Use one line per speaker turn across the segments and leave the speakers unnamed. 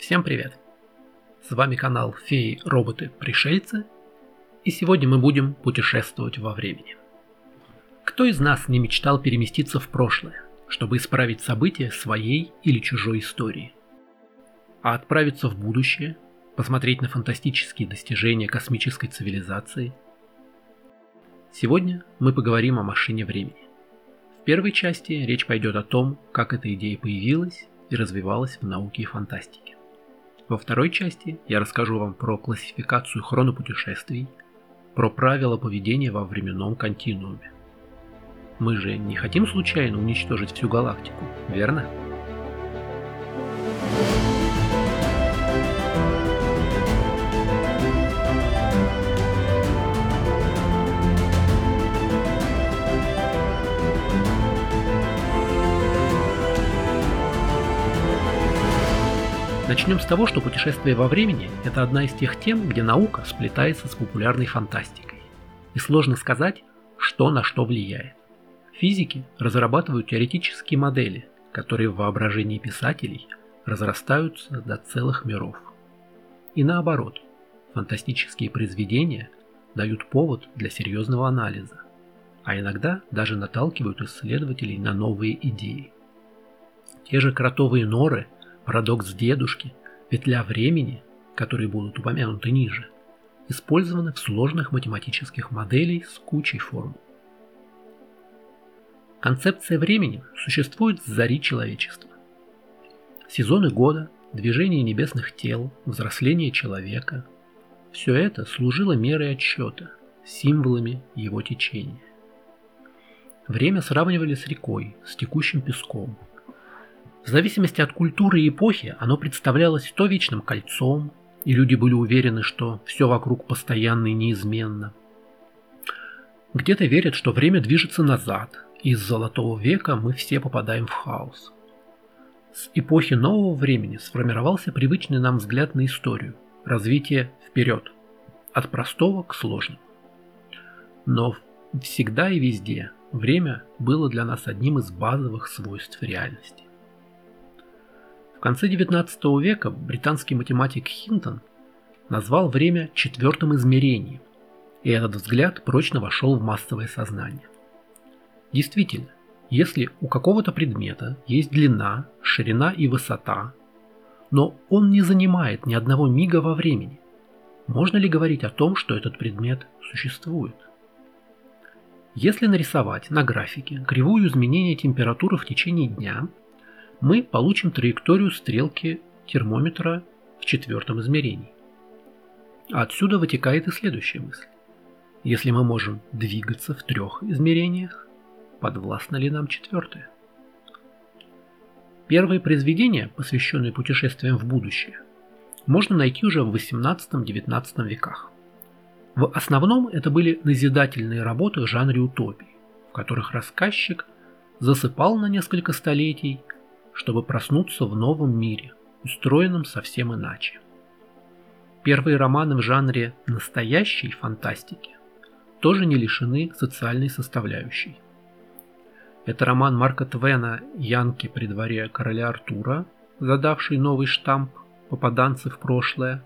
Всем привет! С вами канал Феи, Роботы, Пришельцы, и сегодня мы будем путешествовать во времени. Кто из нас не мечтал переместиться в прошлое, чтобы исправить события своей или чужой истории? А отправиться в будущее, посмотреть на фантастические достижения космической цивилизации? Сегодня мы поговорим о машине времени. В первой части речь пойдет о том, как эта идея появилась и развивалась в науке и фантастике. Во второй части я расскажу вам про классификацию хронопутешествий, про правила поведения во временном континууме. Мы же не хотим случайно уничтожить всю галактику, верно? Начнем с того, что путешествие во времени – это одна из тех тем, где наука сплетается с популярной фантастикой. И сложно сказать, что на что влияет. Физики разрабатывают теоретические модели, которые в воображении писателей разрастаются до целых миров. И наоборот, фантастические произведения дают повод для серьезного анализа, а иногда даже наталкивают исследователей на новые идеи. Те же кротовые норы – Парадокс дедушки, петля времени, которые будут упомянуты ниже, использованы в сложных математических моделей с кучей формул. Концепция времени существует с зари человечества. Сезоны года, движение небесных тел, взросление человека – все это служило мерой отсчета, символами его течения. Время сравнивали с рекой, с текущим песком – в зависимости от культуры и эпохи оно представлялось то вечным кольцом, и люди были уверены, что все вокруг постоянно и неизменно. Где-то верят, что время движется назад, и из золотого века мы все попадаем в хаос. С эпохи нового времени сформировался привычный нам взгляд на историю, развитие вперед, от простого к сложному. Но всегда и везде время было для нас одним из базовых свойств реальности. В конце XIX века британский математик Хинтон назвал время четвертым измерением, и этот взгляд прочно вошел в массовое сознание. Действительно, если у какого-то предмета есть длина, ширина и высота, но он не занимает ни одного мига во времени, можно ли говорить о том, что этот предмет существует? Если нарисовать на графике кривую изменения температуры в течение дня – мы получим траекторию стрелки термометра в четвертом измерении. Отсюда вытекает и следующая мысль. Если мы можем двигаться в трех измерениях, подвластно ли нам четвертое? Первые произведения, посвященные путешествиям в будущее, можно найти уже в 18-19 веках. В основном это были назидательные работы в жанре утопии, в которых рассказчик засыпал на несколько столетий чтобы проснуться в новом мире, устроенном совсем иначе. Первые романы в жанре настоящей фантастики тоже не лишены социальной составляющей. Это роман Марка Твена «Янки при дворе короля Артура», задавший новый штамп «Попаданцы в прошлое»,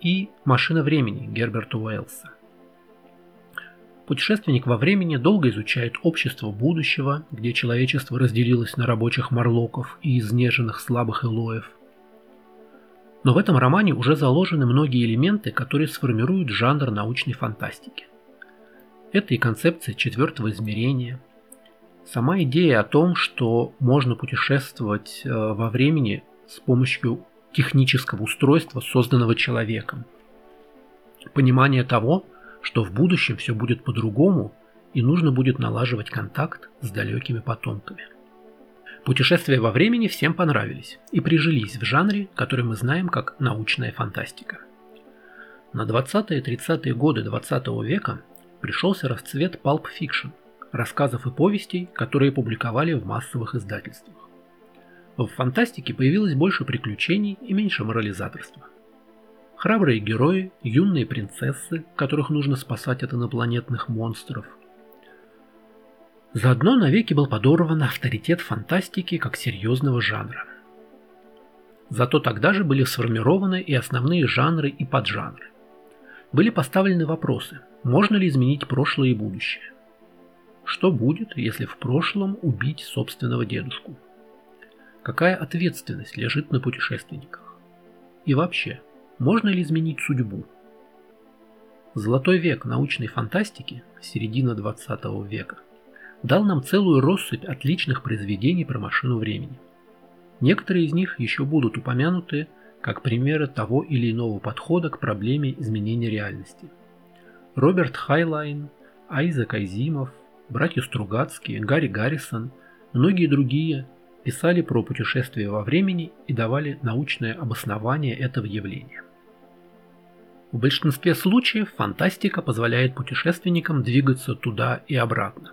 и «Машина времени» Герберта Уэллса. Путешественник во времени долго изучает общество будущего, где человечество разделилось на рабочих морлоков и изнеженных слабых элоев. Но в этом романе уже заложены многие элементы, которые сформируют жанр научной фантастики. Это и концепция четвертого измерения, сама идея о том, что можно путешествовать э, во времени с помощью технического устройства, созданного человеком. Понимание того, что в будущем все будет по-другому и нужно будет налаживать контакт с далекими потомками. Путешествия во времени всем понравились и прижились в жанре, который мы знаем как научная фантастика. На 20-30-е годы 20 века пришелся расцвет Fiction, рассказов и повестей, которые публиковали в массовых издательствах. В фантастике появилось больше приключений и меньше морализаторства – Храбрые герои, юные принцессы, которых нужно спасать от инопланетных монстров. Заодно навеки был подорван авторитет фантастики как серьезного жанра. Зато тогда же были сформированы и основные жанры и поджанры. Были поставлены вопросы, можно ли изменить прошлое и будущее. Что будет, если в прошлом убить собственного дедушку? Какая ответственность лежит на путешественниках? И вообще, можно ли изменить судьбу? Золотой век научной фантастики, середина 20 века, дал нам целую россыпь отличных произведений про машину времени. Некоторые из них еще будут упомянуты как примеры того или иного подхода к проблеме изменения реальности. Роберт Хайнлайн, Айзек Азимов, братья Стругацкие, Гарри Гаррисон, многие другие писали про путешествия во времени и давали научное обоснование этого явления. В большинстве случаев фантастика позволяет путешественникам двигаться туда и обратно.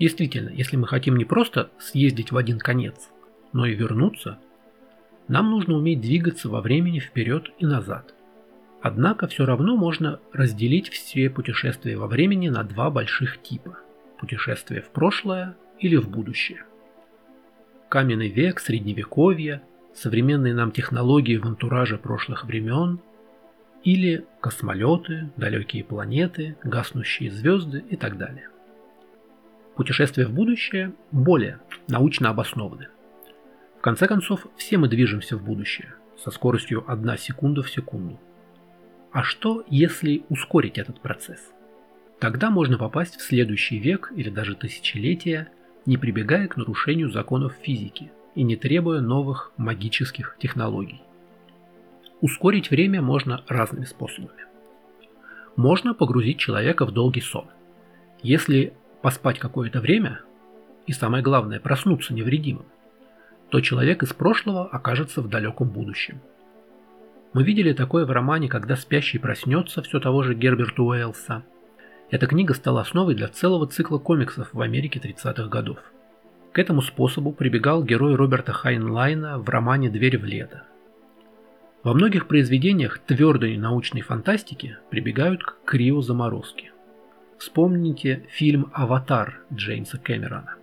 Действительно, если мы хотим не просто съездить в один конец, но и вернуться, нам нужно уметь двигаться во времени вперед и назад. Однако все равно можно разделить все путешествия во времени на два больших типа – путешествие в прошлое или в будущее. Каменный век, средневековье, современные нам технологии в антураже прошлых времен или космолеты, далекие планеты, гаснущие звезды и так далее. Путешествия в будущее более научно обоснованы. В конце концов, все мы движемся в будущее со скоростью 1 секунда в секунду. А что, если ускорить этот процесс? Тогда можно попасть в следующий век или даже тысячелетия, не прибегая к нарушению законов физики и не требуя новых магических технологий. Ускорить время можно разными способами. Можно погрузить человека в долгий сон. Если поспать какое-то время, и самое главное проснуться невредимым, то человек из прошлого окажется в далеком будущем. Мы видели такое в романе «Когда спящий проснется» все того же Герберта Уэллса. Эта книга стала основой для целого цикла комиксов в Америке 30-х годов. К этому способу прибегал герой Роберта Хайнлайна в романе «Дверь в лето», во многих произведениях твердой научной фантастики прибегают к криозаморозке. Вспомните фильм «Аватар» Джеймса Кэмерона.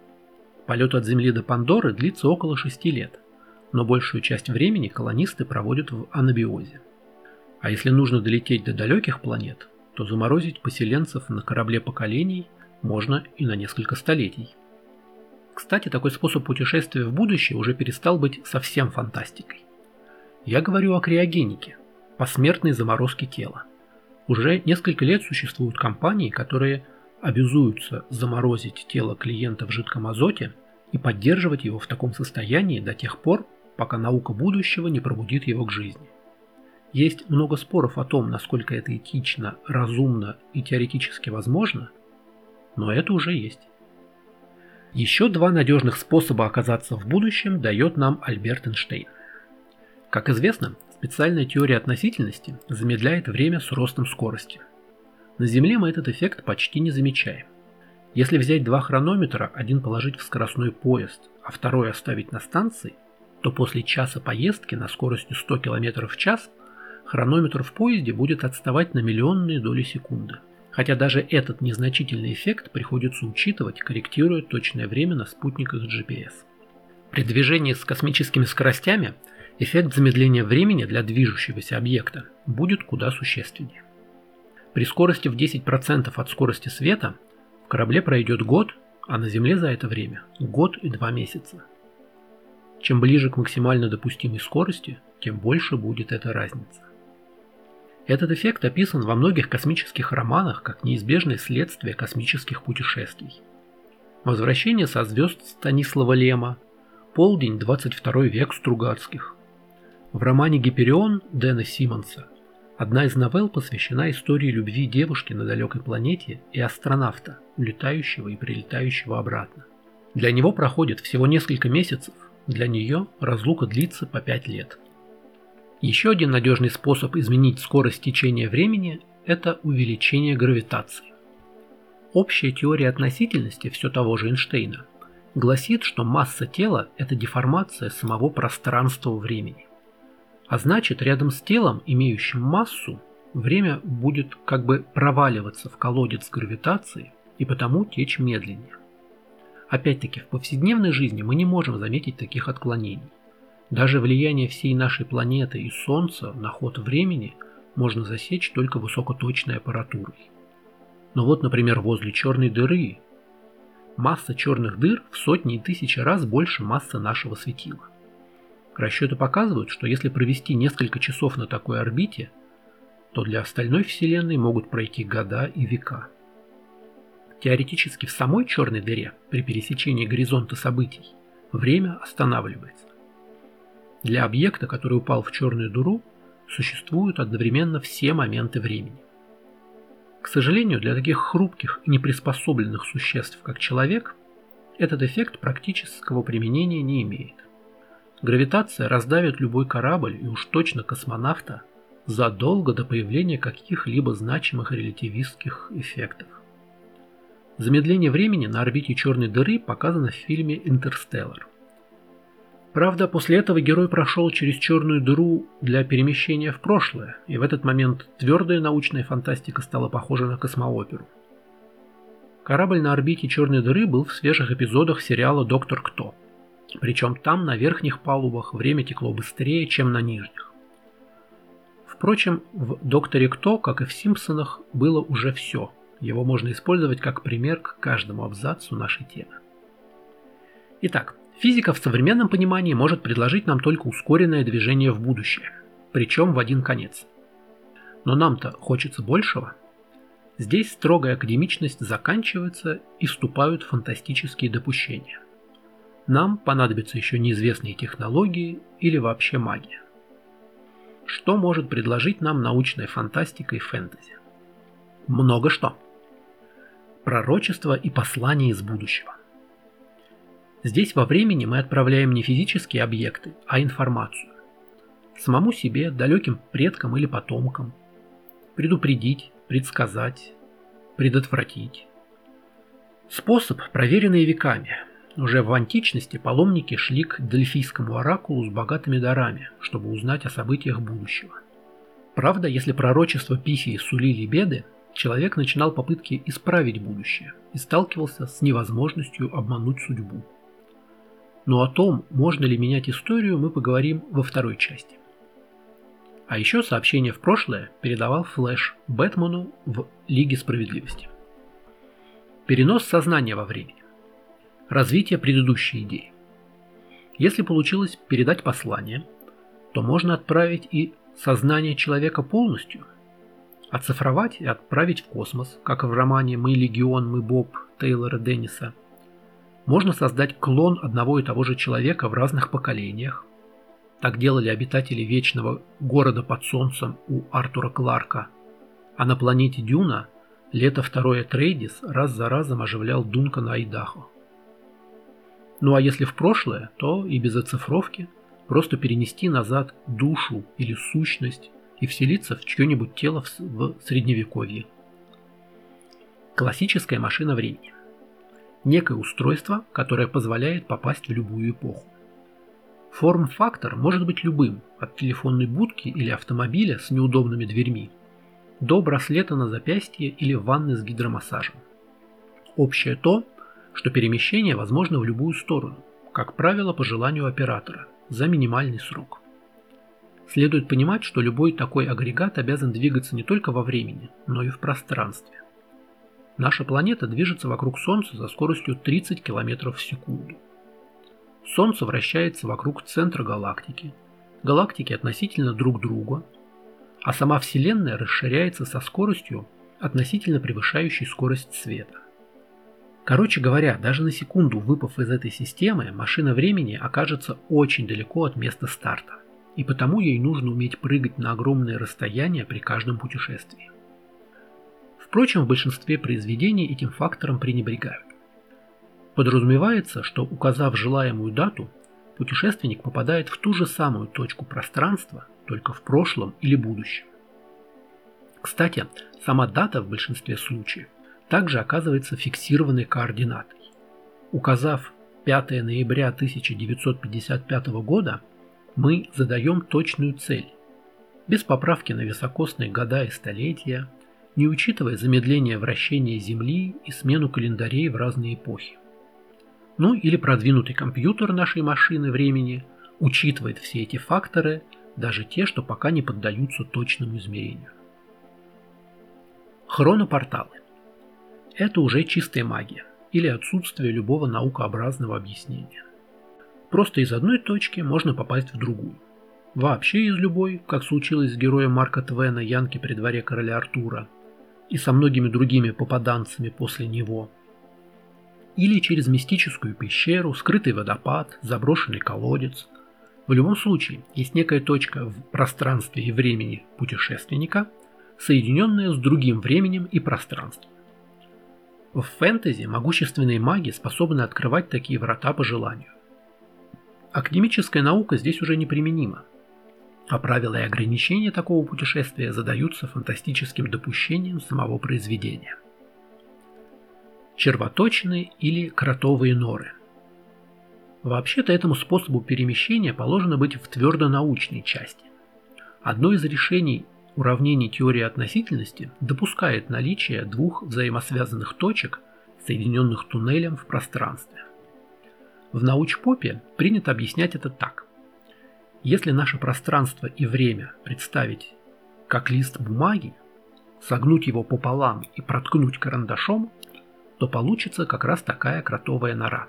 Полет от Земли до Пандоры длится около шести лет, но большую часть времени колонисты проводят в анабиозе. А если нужно долететь до далеких планет, то заморозить поселенцев на корабле поколений можно и на несколько столетий. Кстати, такой способ путешествия в будущее уже перестал быть совсем фантастикой. Я говорю о криогенике, посмертной заморозке тела. Уже несколько лет существуют компании, которые обязуются заморозить тело клиента в жидком азоте и поддерживать его в таком состоянии до тех пор, пока наука будущего не пробудит его к жизни. Есть много споров о том, насколько это этично, разумно и теоретически возможно, но это уже есть. Еще два надежных способа оказаться в будущем дает нам Альберт Эйнштейн – как известно, специальная теория относительности замедляет время с ростом скорости. На Земле мы этот эффект почти не замечаем. Если взять два хронометра, один положить в скоростной поезд, а второй оставить на станции, то после часа поездки на скорости 100 км в час хронометр в поезде будет отставать на миллионные доли секунды. Хотя даже этот незначительный эффект приходится учитывать, корректируя точное время на спутниках GPS. При движении с космическими скоростями – эффект замедления времени для движущегося объекта будет куда существеннее. При скорости в 10% от скорости света в корабле пройдет год, а на Земле за это время год и два месяца. Чем ближе к максимально допустимой скорости, тем больше будет эта разница. Этот эффект описан во многих космических романах как неизбежное следствие космических путешествий. Возвращение со звезд Станислава Лема, полдень 22 век Стругацких, в романе «Гиперион» Дэна Симмонса одна из новелл посвящена истории любви девушки на далекой планете и астронавта, улетающего и прилетающего обратно. Для него проходит всего несколько месяцев, для нее разлука длится по 5 лет. Еще один надежный способ изменить скорость течения времени – это увеличение гравитации. Общая теория относительности все того же Эйнштейна гласит, что масса тела – это деформация самого пространства времени. А значит, рядом с телом, имеющим массу, время будет как бы проваливаться в колодец гравитации и потому течь медленнее. Опять-таки, в повседневной жизни мы не можем заметить таких отклонений. Даже влияние всей нашей планеты и Солнца на ход времени можно засечь только высокоточной аппаратурой. Но вот, например, возле черной дыры масса черных дыр в сотни и тысячи раз больше массы нашего светила. Расчеты показывают, что если провести несколько часов на такой орбите, то для остальной Вселенной могут пройти года и века. Теоретически в самой черной дыре при пересечении горизонта событий время останавливается. Для объекта, который упал в черную дыру, существуют одновременно все моменты времени. К сожалению, для таких хрупких и неприспособленных существ, как человек, этот эффект практического применения не имеет. Гравитация раздавит любой корабль и уж точно космонавта задолго до появления каких-либо значимых релятивистских эффектов. Замедление времени на орбите черной дыры показано в фильме «Интерстеллар». Правда, после этого герой прошел через черную дыру для перемещения в прошлое, и в этот момент твердая научная фантастика стала похожа на космооперу. Корабль на орбите черной дыры был в свежих эпизодах сериала «Доктор Кто». Причем там, на верхних палубах, время текло быстрее, чем на нижних. Впрочем, в «Докторе Кто», как и в «Симпсонах», было уже все. Его можно использовать как пример к каждому абзацу нашей темы. Итак, Физика в современном понимании может предложить нам только ускоренное движение в будущее, причем в один конец. Но нам-то хочется большего. Здесь строгая академичность заканчивается и вступают фантастические допущения. Нам понадобятся еще неизвестные технологии или вообще магия. Что может предложить нам научная фантастика и фэнтези? Много что. Пророчество и послание из будущего. Здесь во времени мы отправляем не физические объекты, а информацию. Самому себе, далеким предкам или потомкам. Предупредить, предсказать, предотвратить. Способ, проверенный веками. Уже в античности паломники шли к дельфийскому оракулу с богатыми дарами, чтобы узнать о событиях будущего. Правда, если пророчества Пифии сулили беды, человек начинал попытки исправить будущее и сталкивался с невозможностью обмануть судьбу. Но о том, можно ли менять историю, мы поговорим во второй части. А еще сообщение в прошлое передавал Флэш Бэтмену в Лиге Справедливости. Перенос сознания во времени. Развитие предыдущей идеи. Если получилось передать послание, то можно отправить и сознание человека полностью, оцифровать и отправить в космос, как в романе «Мы Легион, мы Боб» Тейлора Денниса – можно создать клон одного и того же человека в разных поколениях. Так делали обитатели вечного города под солнцем у Артура Кларка. А на планете Дюна лето второе Трейдис раз за разом оживлял Дункана Айдахо. Ну а если в прошлое, то и без оцифровки просто перенести назад душу или сущность и вселиться в чье-нибудь тело в, в средневековье. Классическая машина времени некое устройство, которое позволяет попасть в любую эпоху. Форм-фактор может быть любым, от телефонной будки или автомобиля с неудобными дверьми, до браслета на запястье или ванны с гидромассажем. Общее то, что перемещение возможно в любую сторону, как правило по желанию оператора, за минимальный срок. Следует понимать, что любой такой агрегат обязан двигаться не только во времени, но и в пространстве. Наша планета движется вокруг Солнца за скоростью 30 км в секунду. Солнце вращается вокруг центра галактики, галактики относительно друг друга, а сама Вселенная расширяется со скоростью, относительно превышающей скорость света. Короче говоря, даже на секунду выпав из этой системы, машина времени окажется очень далеко от места старта, и потому ей нужно уметь прыгать на огромные расстояния при каждом путешествии. Впрочем, в большинстве произведений этим фактором пренебрегают. Подразумевается, что указав желаемую дату, путешественник попадает в ту же самую точку пространства, только в прошлом или будущем. Кстати, сама дата в большинстве случаев также оказывается фиксированной координатой. Указав 5 ноября 1955 года, мы задаем точную цель, без поправки на високосные года и столетия, не учитывая замедление вращения Земли и смену календарей в разные эпохи. Ну или продвинутый компьютер нашей машины времени учитывает все эти факторы, даже те, что пока не поддаются точному измерению. Хронопорталы. Это уже чистая магия или отсутствие любого наукообразного объяснения. Просто из одной точки можно попасть в другую. Вообще из любой, как случилось с героем Марка Твена Янки при дворе короля Артура, и со многими другими попаданцами после него. Или через мистическую пещеру, скрытый водопад, заброшенный колодец. В любом случае, есть некая точка в пространстве и времени путешественника, соединенная с другим временем и пространством. В фэнтези могущественные маги способны открывать такие врата по желанию. Академическая наука здесь уже неприменима, а правила и ограничения такого путешествия задаются фантастическим допущением самого произведения. Червоточины или кротовые норы. Вообще-то этому способу перемещения положено быть в твердо-научной части. Одно из решений уравнений теории относительности допускает наличие двух взаимосвязанных точек, соединенных туннелем в пространстве. В научпопе принято объяснять это так. Если наше пространство и время представить как лист бумаги, согнуть его пополам и проткнуть карандашом, то получится как раз такая кротовая нора.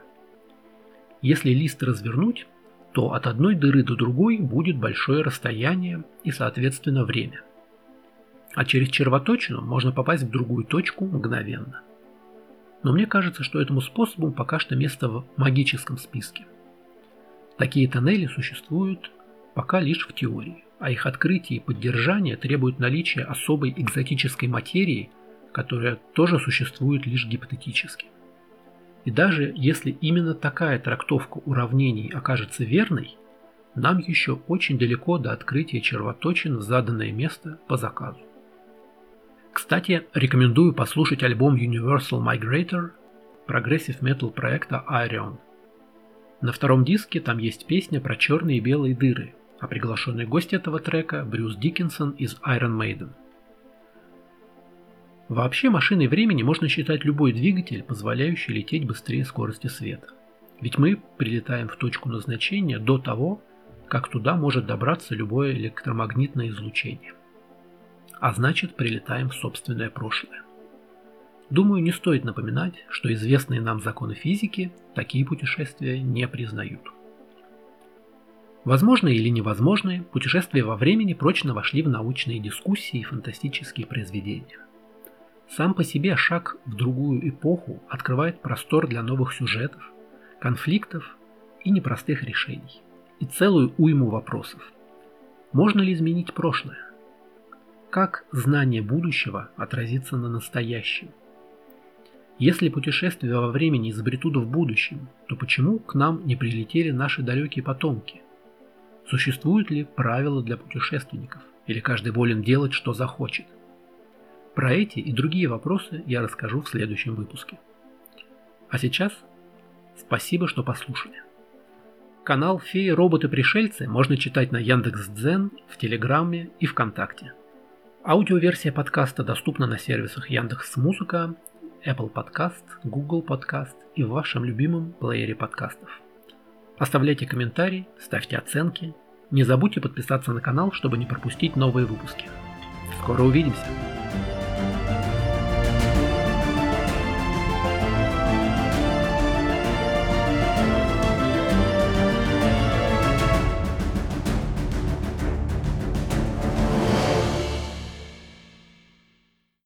Если лист развернуть, то от одной дыры до другой будет большое расстояние и, соответственно, время – а через червоточину можно попасть в другую точку мгновенно. Но мне кажется, что этому способу пока что место в магическом списке. Такие тоннели существуют пока лишь в теории, а их открытие и поддержание требуют наличия особой экзотической материи, которая тоже существует лишь гипотетически. И даже если именно такая трактовка уравнений окажется верной, нам еще очень далеко до открытия червоточин в заданное место по заказу. Кстати, рекомендую послушать альбом Universal Migrator прогрессив метал проекта Ayreon. На втором диске там есть песня про черные и белые дыры, а приглашенный гость этого трека Брюс Дикинсон из Iron Maiden. Вообще машиной времени можно считать любой двигатель, позволяющий лететь быстрее скорости света. Ведь мы прилетаем в точку назначения до того, как туда может добраться любое электромагнитное излучение а значит прилетаем в собственное прошлое. Думаю, не стоит напоминать, что известные нам законы физики такие путешествия не признают. Возможные или невозможные, путешествия во времени прочно вошли в научные дискуссии и фантастические произведения. Сам по себе шаг в другую эпоху открывает простор для новых сюжетов, конфликтов и непростых решений, и целую уйму вопросов. Можно ли изменить прошлое? Как знание будущего отразится на настоящем? Если путешествия во времени изобретут в будущем, то почему к нам не прилетели наши далекие потомки? Существуют ли правила для путешественников? Или каждый волен делать, что захочет? Про эти и другие вопросы я расскажу в следующем выпуске. А сейчас спасибо, что послушали. Канал «Феи, роботы, пришельцы» можно читать на Яндекс.Дзен, в Телеграме и ВКонтакте. Аудиоверсия подкаста доступна на сервисах Яндекс Музыка, Apple Podcast, Google Podcast и в вашем любимом плеере подкастов. Оставляйте комментарии, ставьте оценки. Не забудьте подписаться на канал, чтобы не пропустить новые выпуски. Скоро увидимся!